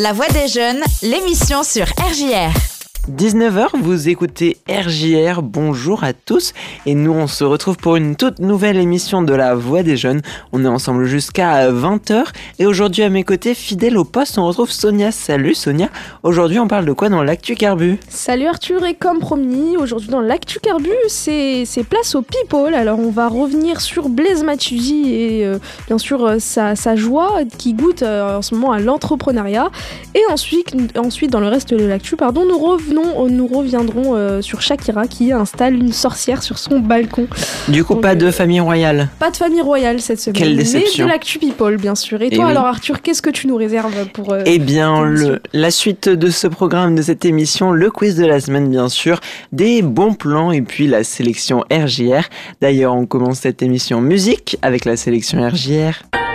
La Voix des Jeunes, l'émission sur RJR. 19h, vous écoutez RJR, bonjour à tous et nous on se retrouve pour une toute nouvelle émission de la Voix des Jeunes. On est ensemble jusqu'à 20h et aujourd'hui à mes côtés, fidèle au poste, on retrouve Sonia. Salut Sonia, aujourd'hui on parle de quoi dans l'actu carbu? Salut Arthur et comme promis, aujourd'hui dans l'actu carbu, c'est place au people. Alors on va revenir sur Blaise Matuidi et euh, bien sûr euh, sa, sa, joie qui goûte euh, en ce moment à l'entrepreneuriat. Et ensuite, ensuite dans le reste de l'actu, pardon, nous revenons nous reviendrons euh, sur Shakira qui installe une sorcière sur son balcon. Du coup, pas de euh, famille royale. Pas de famille royale cette semaine. Quelle déception. Mais de l'actu people, bien sûr. Et, toi, alors Arthur, qu'est-ce que tu nous réserves pour euh, Eh bien, le, la suite de ce programme, de cette émission, le quiz de la semaine, bien sûr, des bons plans et puis la sélection RJR. D'ailleurs, on commence cette émission musique avec la sélection RJR.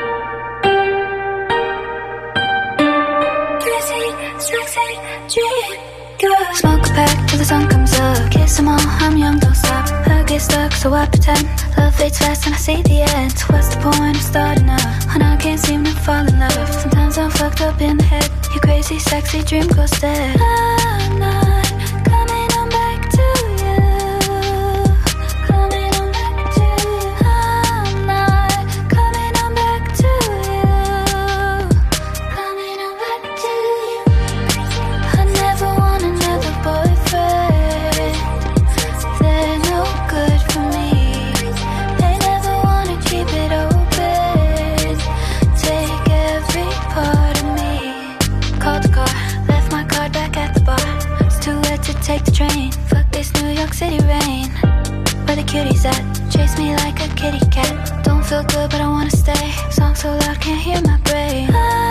The sun comes up. Kiss them all, I'm young, don't stop. I get stuck, so I pretend. Love fades fast and I see the end. What's the point of starting up? And I can't seem to fall in love. Sometimes I'm fucked up in the head. Your crazy, sexy dream goes dead. I'm not cuties at? Chase me like a kitty cat. Don't feel good, but I wanna stay. Song so loud, can't hear my brain.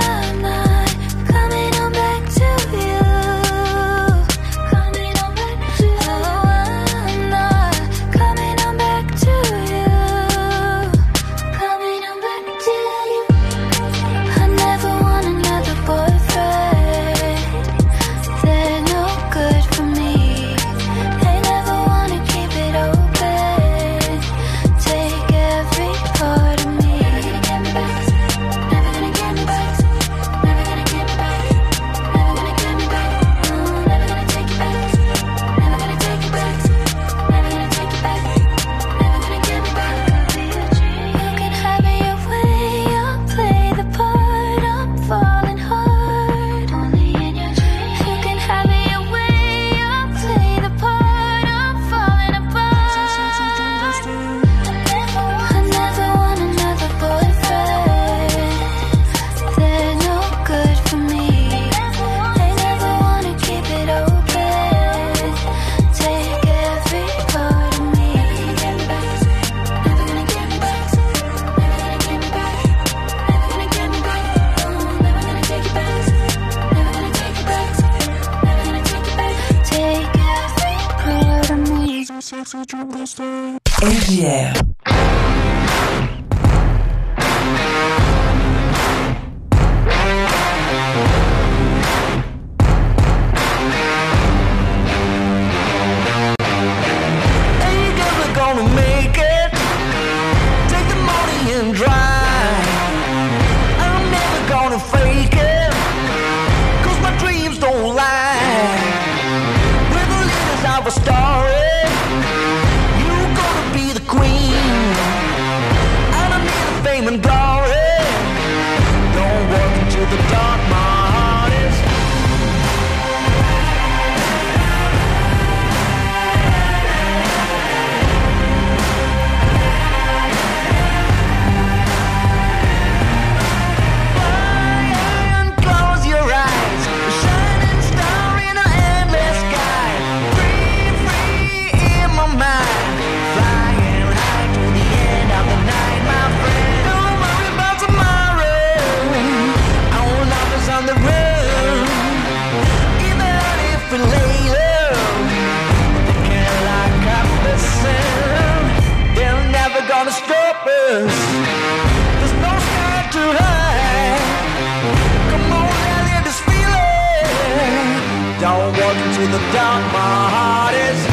Don't walk into the dark, my heart is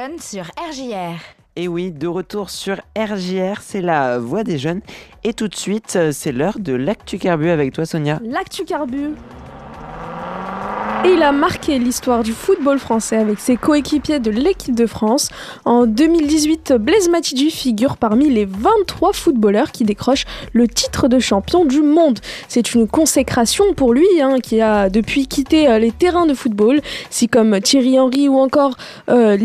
jeunes sur RJR. Et oui, de retour sur RJR, c'est la voix des jeunes. Et tout de suite, c'est l'heure de l'actu carbu avec toi, Sonia. L'actu carbu. Et il a marqué l'histoire du football français avec ses coéquipiers de l'équipe de France. En 2018, Blaise Matuidi figure parmi les 23 footballeurs qui décrochent le titre de champion du monde. C'est une consécration pour lui, hein, qui a depuis quitté euh, les terrains de football. Si comme Thierry Henry ou encore euh,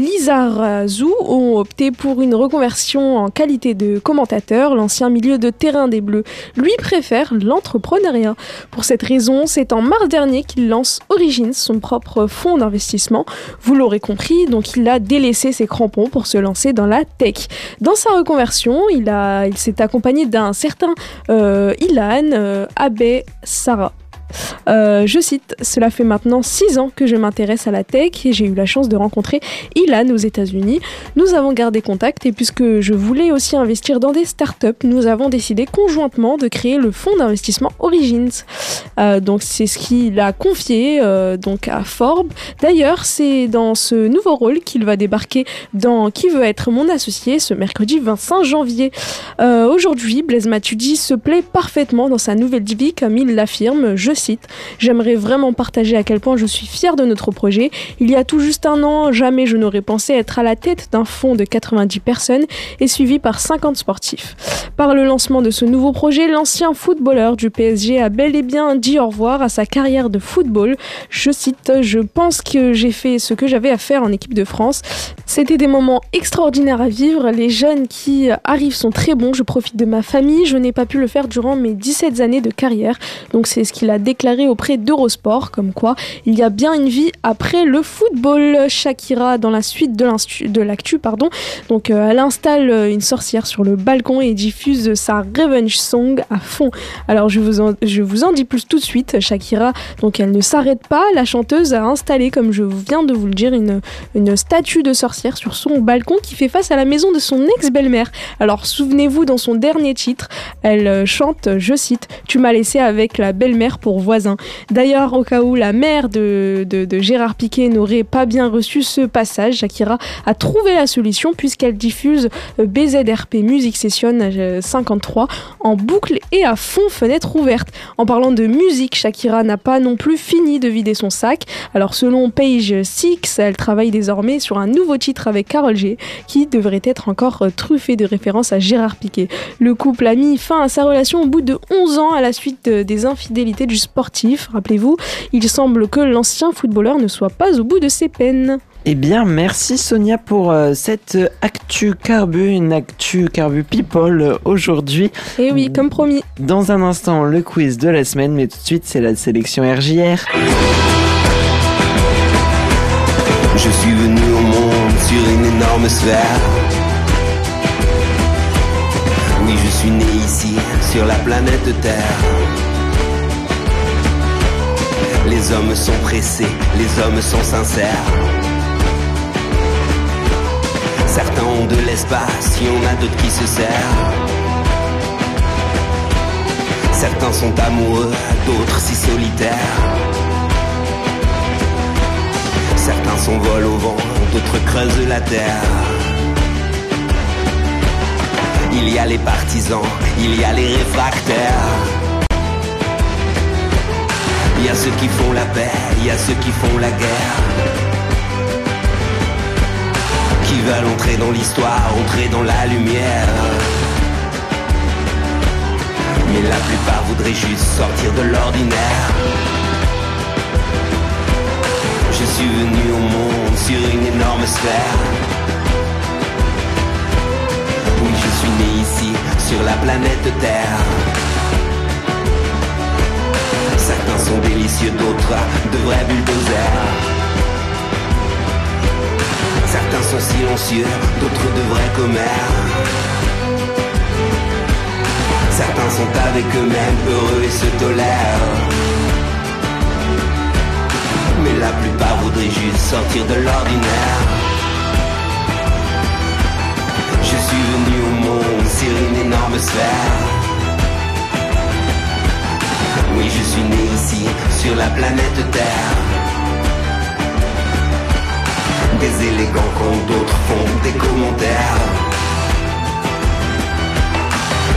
Zou ont opté pour une reconversion en qualité de commentateur, l'ancien milieu de terrain des Bleus, lui préfère l'entrepreneuriat. Pour cette raison, c'est en mars dernier qu'il lance Origine son propre fonds d'investissement. Vous l'aurez compris, donc il a délaissé ses crampons pour se lancer dans la tech. Dans sa reconversion, il, il s'est accompagné d'un certain euh, Ilan euh, Abe Sarah. Euh, je cite, Cela fait maintenant 6 ans que je m'intéresse à la tech et j'ai eu la chance de rencontrer Ilan aux États-Unis. Nous avons gardé contact et puisque je voulais aussi investir dans des startups, nous avons décidé conjointement de créer le fonds d'investissement Origins. Euh, donc c'est ce qu'il a confié euh, donc à Forbes. D'ailleurs, c'est dans ce nouveau rôle qu'il va débarquer dans Qui veut être mon associé ce mercredi 25 janvier. Aujourd'hui, Blaise Matuidi se plaît parfaitement dans sa nouvelle vie comme il l'affirme. Je cite J'aimerais vraiment partager à quel point je suis fière de notre projet. Il y a tout juste un an, jamais je n'aurais pensé être à la tête d'un fonds de 90 personnes et suivi par 50 sportifs. Par le lancement de ce nouveau projet, l'ancien footballeur du PSG a bel et bien dit au revoir à sa carrière de football. Je cite Je pense que j'ai fait ce que j'avais à faire en équipe de France. C'était des moments extraordinaires à vivre. Les jeunes qui arrivent sont très bons. Je profite de ma famille. Je n'ai pas pu le faire durant mes 17 années de carrière. Donc c'est ce qu'il a déclaré auprès d'Eurosport, comme quoi il y a bien une vie après le football. Shakira, dans la suite de l'actu, pardon, donc euh, elle installe euh, une sorcière sur le balcon et diffuse sa revenge song à fond. Alors je vous en, je vous en dis plus tout de suite. Shakira, donc elle ne s'arrête pas. La chanteuse a installé, comme je viens de vous le dire, une, une statue de sorcière sur son balcon qui fait face à la maison de son ex-belle-mère. Alors souvenez-vous, dans son dernier titre, elle euh, chante, je cite, Tu m'as laissé avec la belle-mère pour voisin. D'ailleurs, au cas où la mère de, Gérard Piquet n'aurait pas bien reçu ce passage, Shakira a trouvé la solution puisqu'elle diffuse euh, BZRP Music Session 53 euh, en boucle et à fond fenêtre ouverte. En parlant de musique, Shakira n'a pas non plus fini de vider son sac. Alors selon Page 6, elle travaille désormais sur un nouveau titre avec Carol G qui devrait être encore euh, truffé de références à Gérard Piquet. Le couple a mis fin à sa relation au bout de 11 ans à la suite des infidélités du sportif, rappelez-vous, il semble que l'ancien footballeur ne soit pas au bout de ses peines. Eh bien, merci Sonia pour euh, cette actu carbu, une actu carbu people euh, aujourd'hui. Et eh oui, comme promis. Dans un instant, le quiz de la semaine, mais tout de suite, c'est la sélection RJR. Je suis venu au monde sur une énorme sphère. Oui, je suis né ici, sur la planète Terre. Les hommes sont pressés, les hommes sont sincères. Certains ont de l'espace, il y a d'autres qui se serrent. Certains sont amoureux, d'autres si solitaires. Certains s'envolent au vent, d'autres creusent la terre. Il y a les partisans, il y a les réfractaires. Y a ceux qui font la paix, il y a ceux qui font la guerre. Qui veulent entrer dans l'histoire, entrer dans la lumière. Mais la plupart voudraient juste sortir de l'ordinaire. Je suis venu au monde sur une énorme sphère. Oui, je suis né ici, sur la planète Terre. Certains sont délicieux, d'autres de vrais bulldozers. Certains sont silencieux, d'autres de vrais commères. Certains sont avec eux-mêmes heureux et se tolèrent. Mais la plupart voudraient juste sortir de l'ordinaire. Je suis venu au monde sur une énorme sphère. Oui, je suis né ici, sur la planète Terre. Des élégants quand d'autres font des commentaires.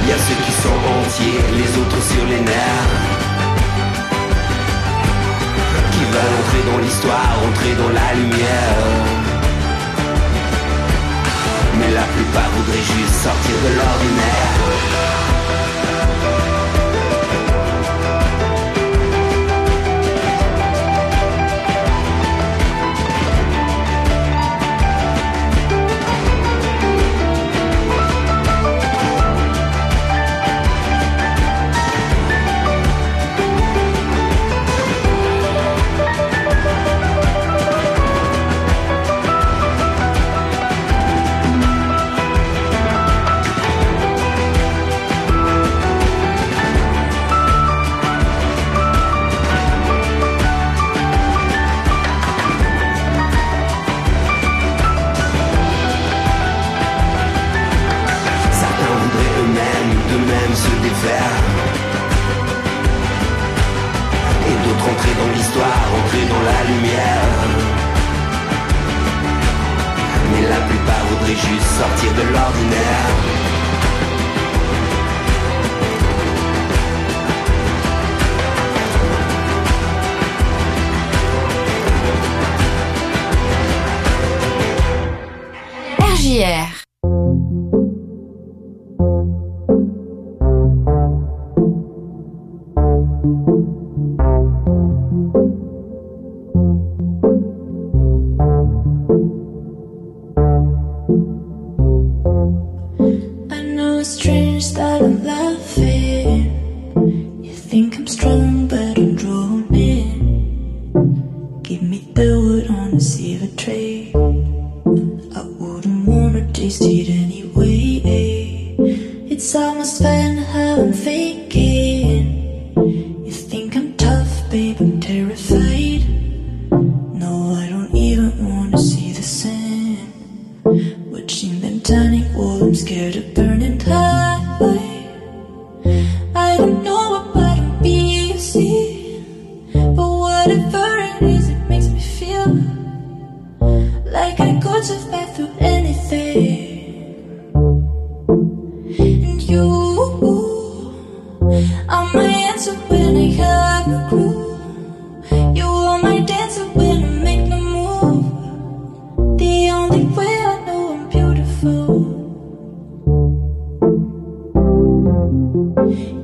Y a ceux qui sont entiers, les autres sur les nerfs. Qui veulent entrer dans l'histoire, entrer dans la lumière. Mais la plupart voudraient juste sortir de l'ordinaire.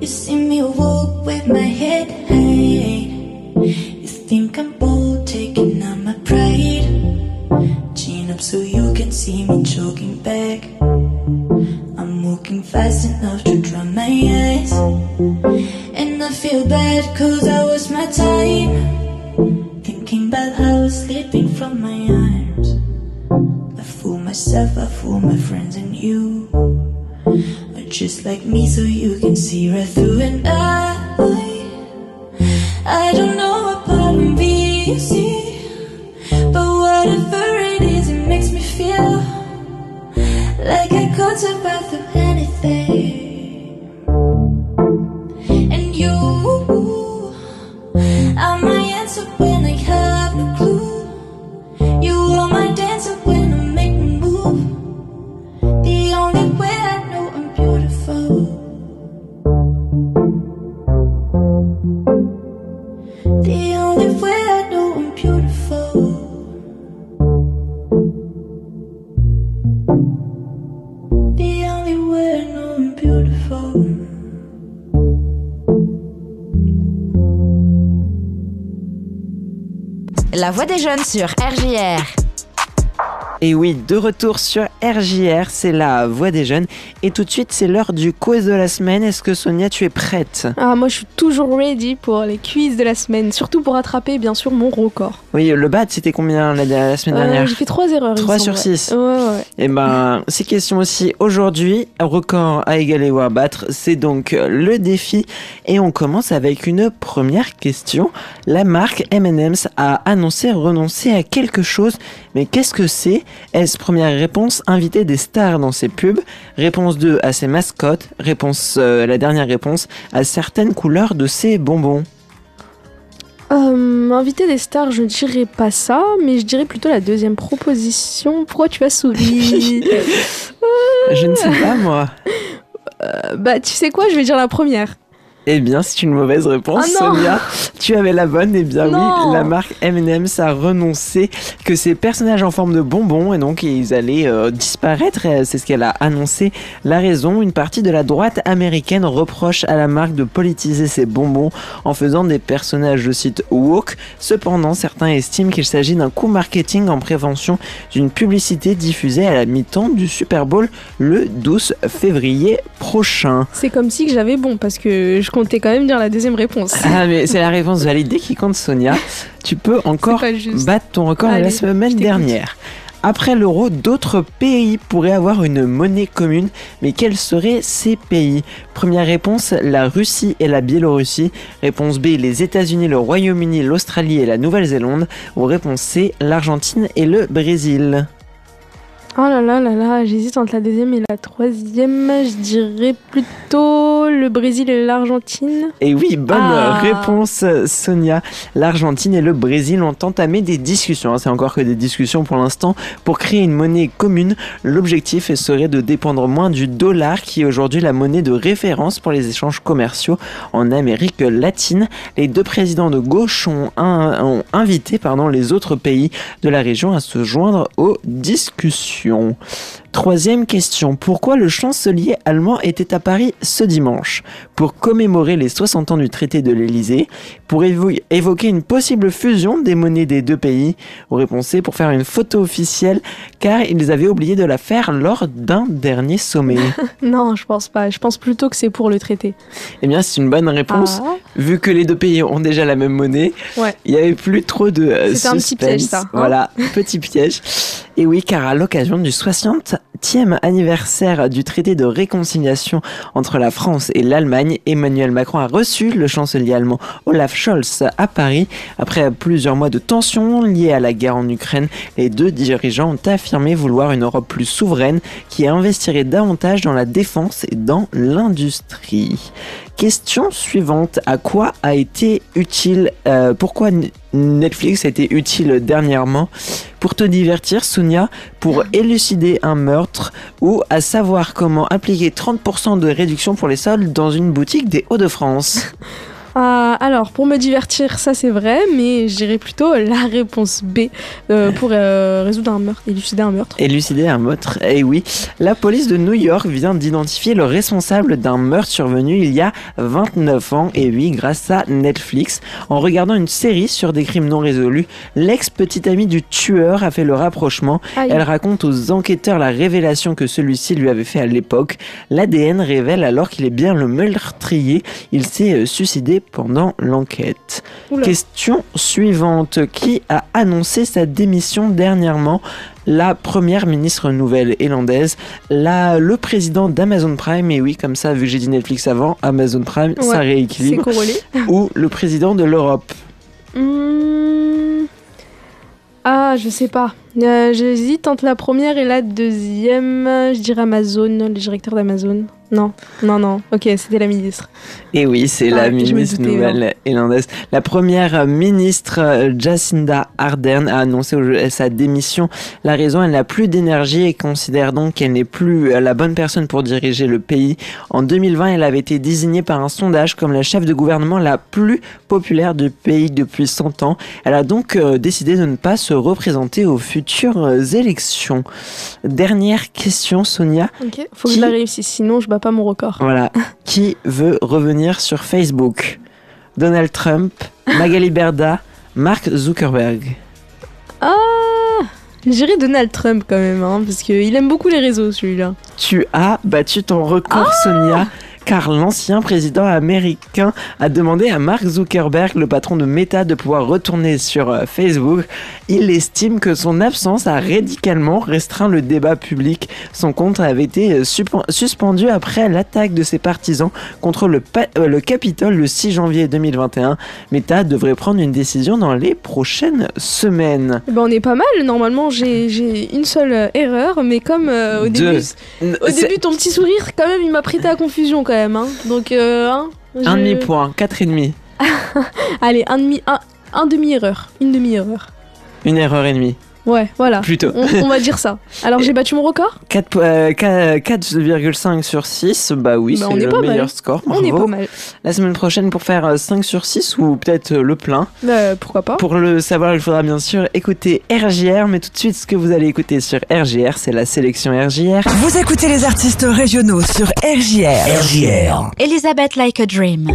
E se mil La voix des jeunes sur RJR. Et oui, de retour sur RJR, c'est la voix des jeunes. Et tout de suite, c'est l'heure du quiz de la semaine. Est-ce que Sonia, tu es prête? Ah, moi je suis toujours ready pour les quiz de la semaine, surtout pour attraper bien sûr mon record. Oui, le BAT, c'était combien la, la semaine Euh, dernière? J'ai fait 3 erreurs. il Trois me sur semble, ouais. six. Ouais, ouais. Eh ben, ces questions aussi aujourd'hui, record à égaler ou à battre, c'est donc le défi. Et on commence avec une première question. La marque M&M's a annoncé renoncer à quelque chose, mais qu'est-ce que c'est? Est-ce première réponse inviter des stars dans ses pubs? Réponse 2 à ses mascottes Réponse euh, la dernière réponse à certaines couleurs de ses bonbons. Euh, inviter des stars, je ne dirais pas ça, mais je dirais plutôt la deuxième proposition. Pourquoi tu as souri? Je ne sais pas moi. Euh, Bah, tu sais quoi, je vais dire la première. Eh bien, c'est une mauvaise réponse, Ah Sonia. Tu avais la bonne. Eh bien, Non. oui, la marque M&M's a renoncé que ces personnages en forme de bonbons et donc ils allaient euh, disparaître. C'est ce qu'elle a annoncé. La raison, une partie de la droite américaine reproche à la marque de politiser ses bonbons en faisant des personnages, je cite, woke. Cependant, certains estiment qu'il s'agit d'un coup marketing en prévention d'une publicité diffusée à la mi-temps du Super Bowl le 12 février prochain. C'est comme si que j'avais bon, parce que je comptais quand même dire la deuxième réponse. Ah mais c'est la réponse validée qui compte Sonia. Tu peux encore battre ton record de la semaine dernière. Après l'euro, d'autres pays pourraient avoir une monnaie commune, mais quels seraient ces pays? Première réponse, la Russie et la Biélorussie. Réponse B, les États-Unis, le Royaume-Uni, l'Australie et la Nouvelle-Zélande. Ou réponse C, l'Argentine et le Brésil. Oh là là là là, j'hésite entre la deuxième et la troisième. Je dirais plutôt le Brésil et l'Argentine. Et oui, bonne Ah. réponse Sonia. L'Argentine et le Brésil ont entamé des discussions, hein, c'est encore que des discussions pour l'instant, pour créer une monnaie commune. L'objectif serait de dépendre moins du dollar qui est aujourd'hui la monnaie de référence pour les échanges commerciaux en Amérique latine. Les deux présidents de gauche ont, un- ont invité pardon, les autres pays de la région à se joindre aux discussions. Troisième question. Pourquoi le chancelier allemand était à Paris ce dimanche Pour commémorer les 60 ans du traité de l'Elysée Pour évo- évoquer une possible fusion des monnaies des deux pays Ou réponse C, pour faire une photo officielle car ils avaient oublié de la faire lors d'un dernier sommet Non, je pense pas. Je pense plutôt que c'est pour le traité. Eh bien, c'est une bonne réponse. Ah. Vu que les deux pays ont déjà la même monnaie, Ouais. il n'y avait plus trop de euh, C'était un petit piège, ça, hein. Voilà, petit piège. Et oui, car à l'occasion du 60e anniversaire du traité de réconciliation entre la France et l'Allemagne, Emmanuel Macron a reçu le chancelier allemand Olaf Scholz à Paris. Après plusieurs mois de tensions liées à la guerre en Ukraine, les deux dirigeants ont affirmé vouloir une Europe plus souveraine qui investirait davantage dans la défense et dans l'industrie. Question suivante. À quoi a été utile, euh, pourquoi Netflix a été utile dernièrement Pour te divertir, Sonia, pour élucider un meurtre ou à savoir comment appliquer 30% de réduction pour les soldes dans une boutique des Hauts-de-France? Ah, alors, pour me divertir, ça c'est vrai, mais je dirais plutôt la réponse B euh, pour euh, résoudre un meurtre, élucider un meurtre. Élucider un meurtre Eh oui, la police de New York vient d'identifier le responsable d'un meurtre survenu il y a 29 ans. Et oui, grâce à Netflix. En regardant une série sur des crimes non résolus, l'ex-petite amie du tueur a fait le rapprochement. Aïe. Elle raconte aux enquêteurs la révélation que celui-ci lui avait fait à l'époque. L'ADN révèle alors qu'il est bien le meurtrier. Il s'est euh, suicidé pendant l'enquête. Question suivante. Qui a annoncé sa démission dernièrement? La première ministre nouvelle-élandaise, la, le président d'Amazon Prime, et oui, comme ça, vu que j'ai dit Netflix avant, Amazon Prime, ça Ouais, rééquilibre, ou le président de l'Europe. Hmm. Ah, je sais pas. Euh, J'hésite entre la première et la deuxième. Je dirais Amazon, le directeur d'Amazon. Non, non, non. Ok, c'était la ministre. Et oui, c'est Ah, la me ministre doutais, nouvelle-élandaise. La première ministre, euh, Jacinda Ardern, a annoncé sa démission. La raison, elle n'a plus d'énergie et considère donc qu'elle n'est plus euh, la bonne personne pour diriger le pays. En 2020, elle avait été désignée par un sondage comme la chef de gouvernement la plus populaire du pays depuis 100 ans. Elle a donc euh, décidé de ne pas se représenter aux futures élections. Dernière question, Sonia. Ok. Faut que je la réussisse, sinon je bats pas mon record. Voilà. Qui veut revenir sur Facebook? Donald Trump, Magali Berda, Mark Zuckerberg. Ah J'irais Donald Trump quand même, hein, parce qu'il aime beaucoup les réseaux celui-là. Tu as battu ton record, Sonia. Car l'ancien président américain a demandé à Mark Zuckerberg, le patron de Meta, de pouvoir retourner sur euh, Facebook. Il estime que son absence a radicalement restreint le débat public. Son compte avait été euh, suspendu après l'attaque de ses partisans contre le, euh, le Capitole le 6 janvier 2021. Meta devrait prendre une décision dans les prochaines semaines. Eh ben, on est pas mal, normalement j'ai une seule erreur, mais comme euh, au, début, au début ton petit sourire, quand même il m'a prêté à confusion quand Hein. Donc. Euh, hein, un demi-point, quatre et demi. Allez, un demi, un, un demi-erreur. Une demi-erreur. Une erreur et demie. Ouais, voilà. Plutôt. On, va dire ça. Alors j'ai battu mon record 4,5 euh, sur 6, bah oui, bah, c'est le meilleur score. On est pas mal. La semaine prochaine pour faire euh, 5 sur 6 ou peut-être euh, le plein. Euh, pourquoi pas Pour le savoir, il faudra bien sûr écouter RGR, mais tout de suite ce que vous allez écouter sur RGR, c'est la sélection RGR. Vous écoutez les artistes régionaux sur RGR. RGR. Elisabeth Like a Dream.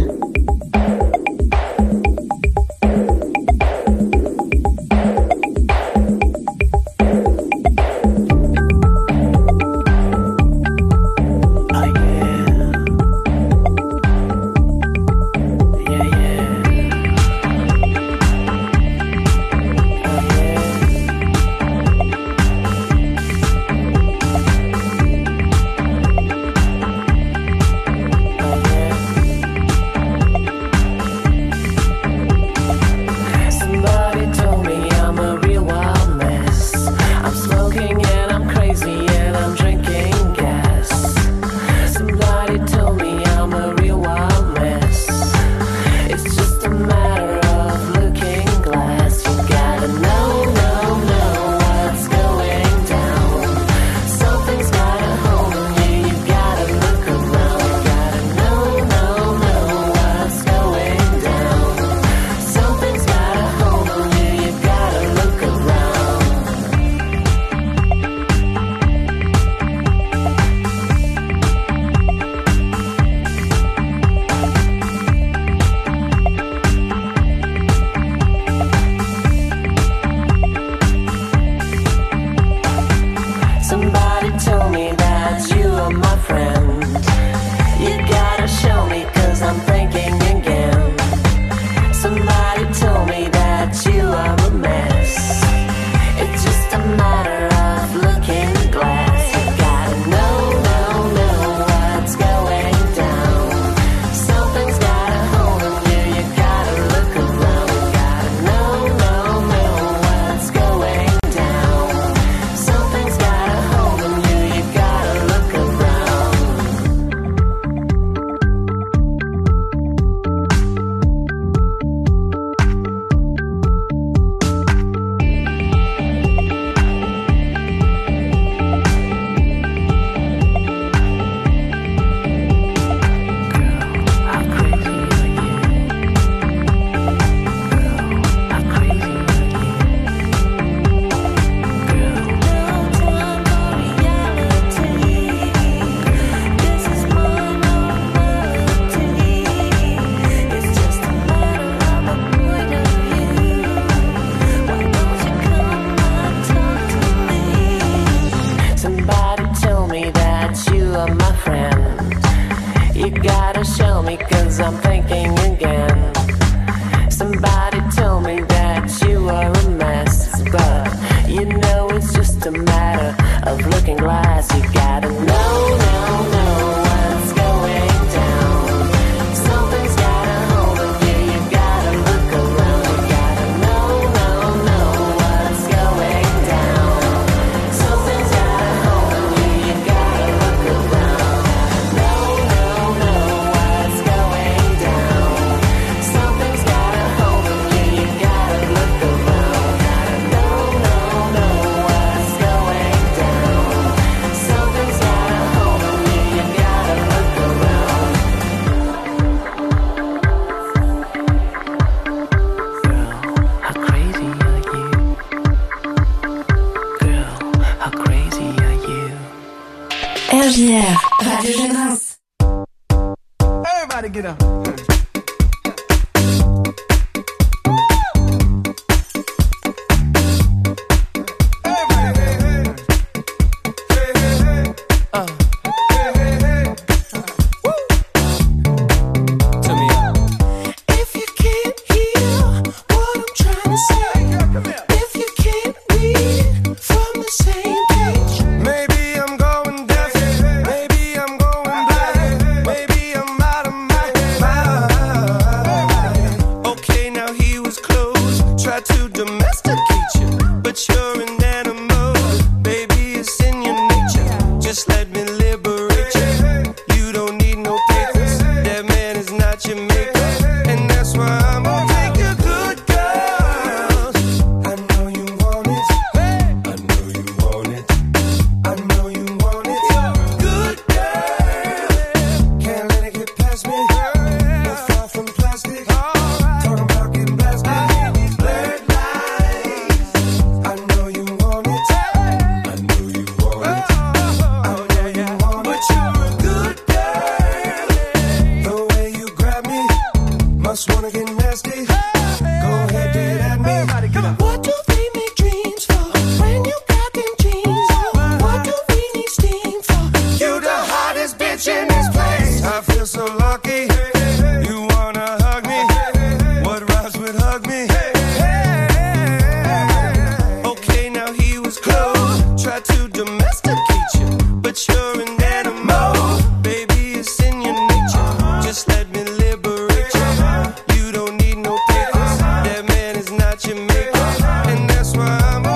And that's why I'm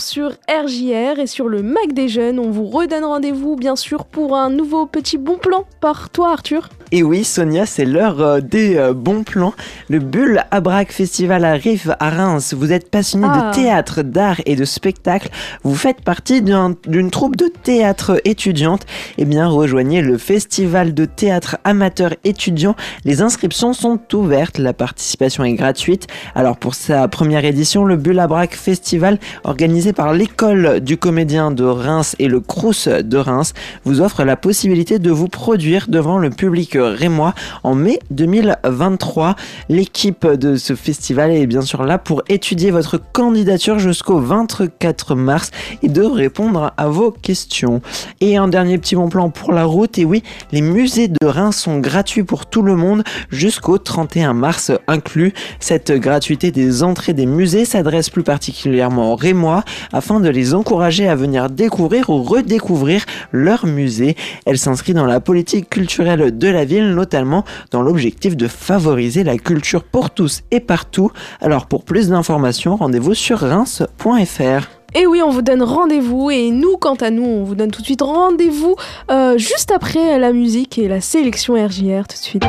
sur RJR et sur le Mac des jeunes. On vous redonne rendez-vous bien sûr pour un nouveau petit bon plan par toi Arthur. Et oui, Sonia, c'est l'heure euh, des euh, bons plans. Le Bulle Abrac Festival arrive à Reims. Vous êtes passionné Ah. de théâtre, d'art et de spectacle. Vous faites partie d'un- d'une troupe de théâtre étudiante. Eh bien, rejoignez le Festival de théâtre amateur étudiant. Les inscriptions sont ouvertes. La participation est gratuite. Alors, pour sa première édition, le Bulle Abrac Festival, organisé par l'école du comédien de Reims et le Crous de Reims, vous offre la possibilité de vous produire devant le public rémois en mai 2023. L'équipe de ce festival est bien sûr là pour étudier votre candidature jusqu'au 24 mars et de répondre à vos questions. Et un dernier petit bon plan pour la route. Et oui, les musées de Reims sont gratuits pour tout le monde jusqu'au 31 mars inclus. Cette gratuité des entrées des musées s'adresse plus particulièrement aux Rémois afin de les encourager à venir découvrir ou redécouvrir leur musée. Elle s'inscrit dans la politique culturelle de la ville, notamment dans l'objectif de favoriser la culture pour tous et partout. Alors pour plus d'informations, rendez-vous sur reims.fr. Et oui, on vous donne rendez-vous et nous, quant à nous, on vous donne tout de suite rendez-vous euh, juste après la musique et la sélection RJR tout de suite.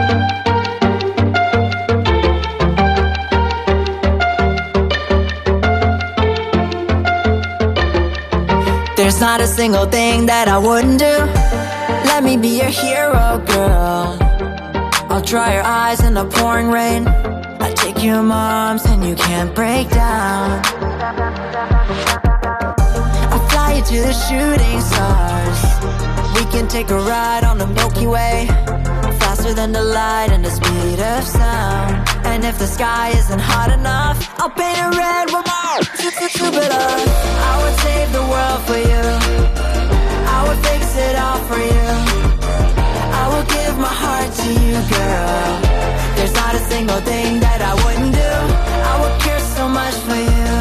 There's not a single thing that I wouldn't do. Let me be your hero, girl. I'll dry your eyes in the pouring rain. I take you my arms and you can't break down. I'll fly you to the shooting stars. We can take a ride on the Milky Way. Faster than the light and the speed of sound. And if the sky isn't hot enough, I'll paint it red with more. Jupiter. I would save the world for you. I would fix it all for you. I will give my heart to you, girl. There's not a single thing that I wouldn't do. I would care so much for you.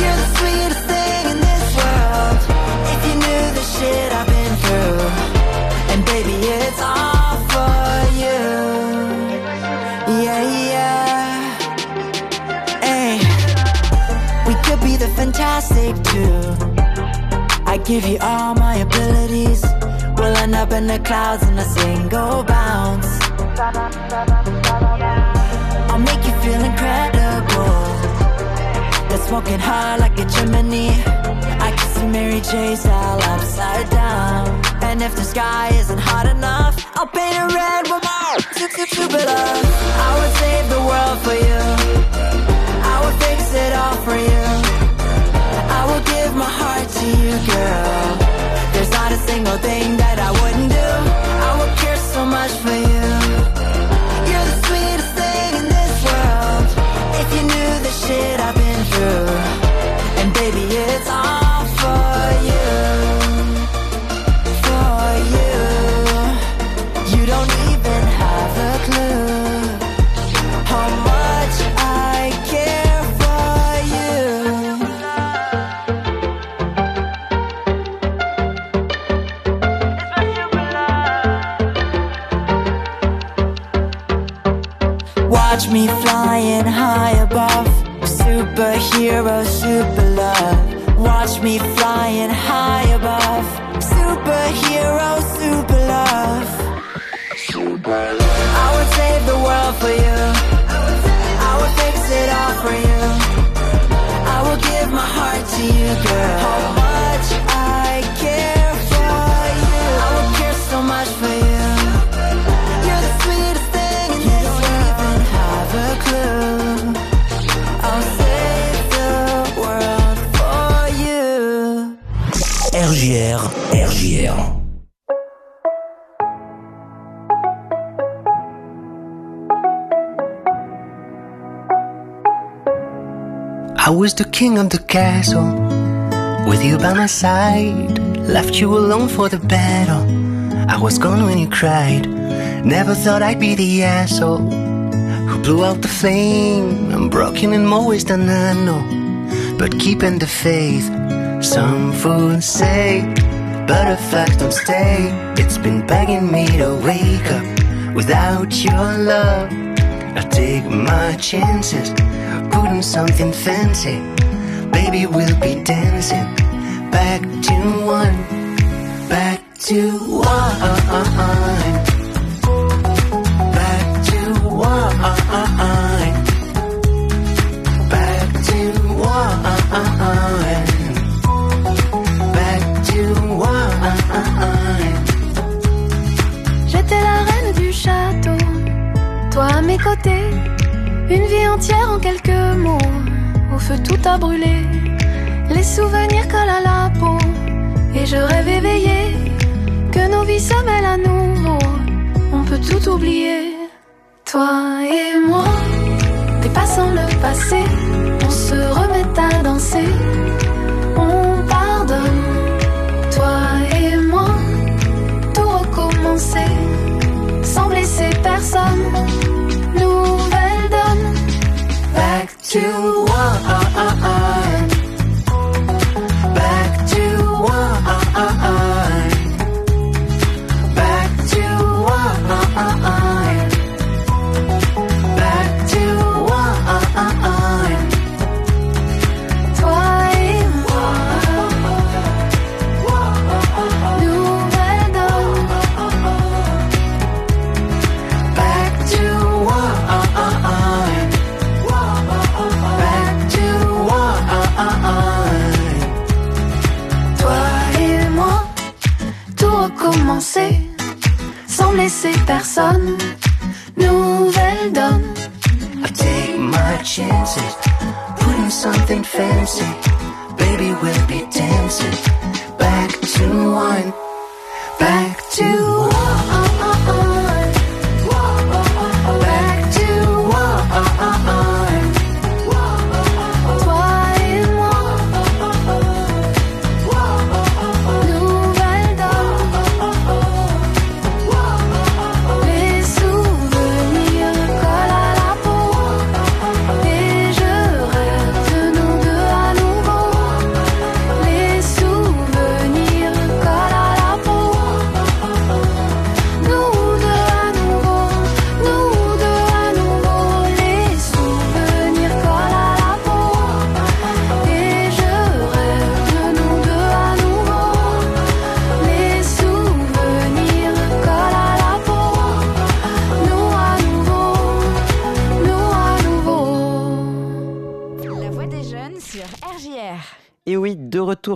You're the sweetest thing in this world. If you knew the shit I've been through, and baby, it's all for you. Yeah, yeah. Hey, we could be the fantastic two. I give you all my abilities. We'll end up in the clouds in a single bounce. I'll make you feel incredible. The smoking hot like a chimney. I can see Mary J. style upside down. And if the sky isn't hot enough, I'll paint it red with more. Jupiter. I would save the world for you. I would fix it all for you. To you, girl. There's not a single thing that I wouldn't do. I would care so much for you. Watch me flying high above. Superhero, super love. Watch me flying high above. Superhero, super love. Super love I would save the world for you. I would fix it all for you. I will give my heart to you, girl. RJR, RJR. I was the king of the castle, with you by my side. Left you alone for the battle. I was gone when you cried. Never thought I'd be the asshole who blew out the flame. I'm broken in more ways than I know, but keeping the faith. Some fools say, butterflies don't stay. It's been begging me to wake up without your love. I take my chances, putting something fancy. Baby, we'll be dancing back to one, back to one, toi à mes côtés, une vie entière en quelques mots. Au feu tout a brûlé, les souvenirs collent à la peau. Et je rêve éveillé que nos vies se à nouveau. On peut tout oublier, toi et moi, dépassant le passé, on se remet à danser. To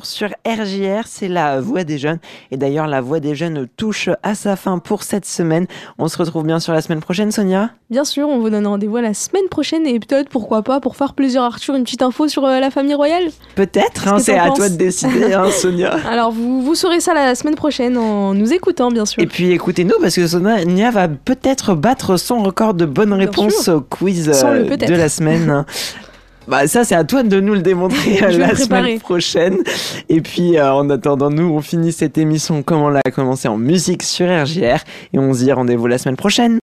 sur RJR, c'est la voix des jeunes. Et d'ailleurs, la voix des jeunes touche à sa fin pour cette semaine. On se retrouve bien sûr la semaine prochaine, Sonia Bien sûr, on vous donne rendez-vous la semaine prochaine et peut-être, pourquoi pas, pour faire plaisir à Arthur, une petite info sur euh, la famille royale. Peut-être, hein, c'est à toi de décider, hein, Sonia. Alors, vous, vous saurez ça la semaine prochaine en nous écoutant, bien sûr. Et puis écoutez-nous parce que Sonia va peut-être battre son record de bonnes Bien réponses sûr. au quiz euh, de la semaine. Bah ça c'est à toi de nous le démontrer la semaine prochaine. Et puis euh, en attendant nous on finit cette émission comme on l'a commencé en musique sur RJR et on se dit rendez-vous la semaine prochaine.